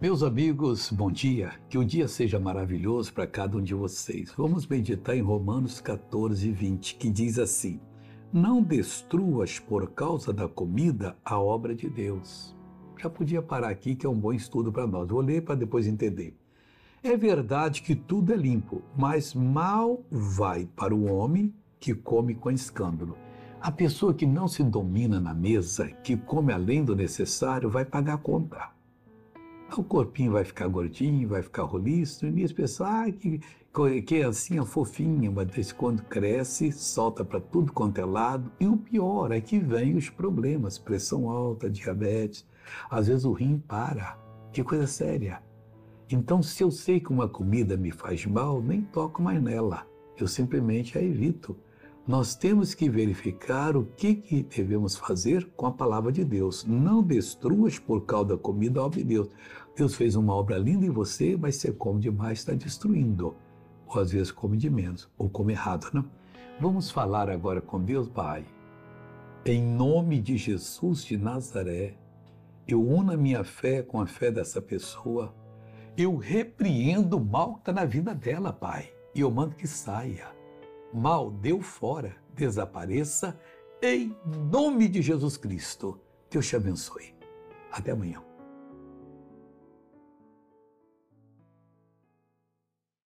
Meus amigos, bom dia. Que o dia seja maravilhoso para cada um de vocês. Vamos meditar em Romanos 14, 20, que diz assim: Não destruas por causa da comida a obra de Deus. Já podia parar aqui, que é um bom estudo para nós. Vou ler para depois entender. É verdade que tudo é limpo, mas mal vai para o homem que come com escândalo. A pessoa que não se domina na mesa, que come além do necessário, vai pagar a conta o corpinho vai ficar gordinho, vai ficar roliço, e as pessoas, ah, que, que assim, fofinha, mas quando cresce, solta para tudo quanto é lado. E o pior é que vem os problemas, pressão alta, diabetes, às vezes o rim para. Que coisa séria. Então, se eu sei que uma comida me faz mal, nem toco mais nela. Eu simplesmente a evito nós temos que verificar o que, que devemos fazer com a palavra de Deus. Não destruas por causa da comida a obra de Deus. Deus fez uma obra linda em você, mas você come demais, está destruindo. Ou às vezes come de menos, ou come errado, não? Vamos falar agora com Deus, Pai. Em nome de Jesus de Nazaré, eu uno a minha fé com a fé dessa pessoa. Eu repreendo o mal que está na vida dela, Pai. E eu mando que saia mal deu fora, desapareça, em nome de Jesus Cristo. Deus te abençoe. Até amanhã.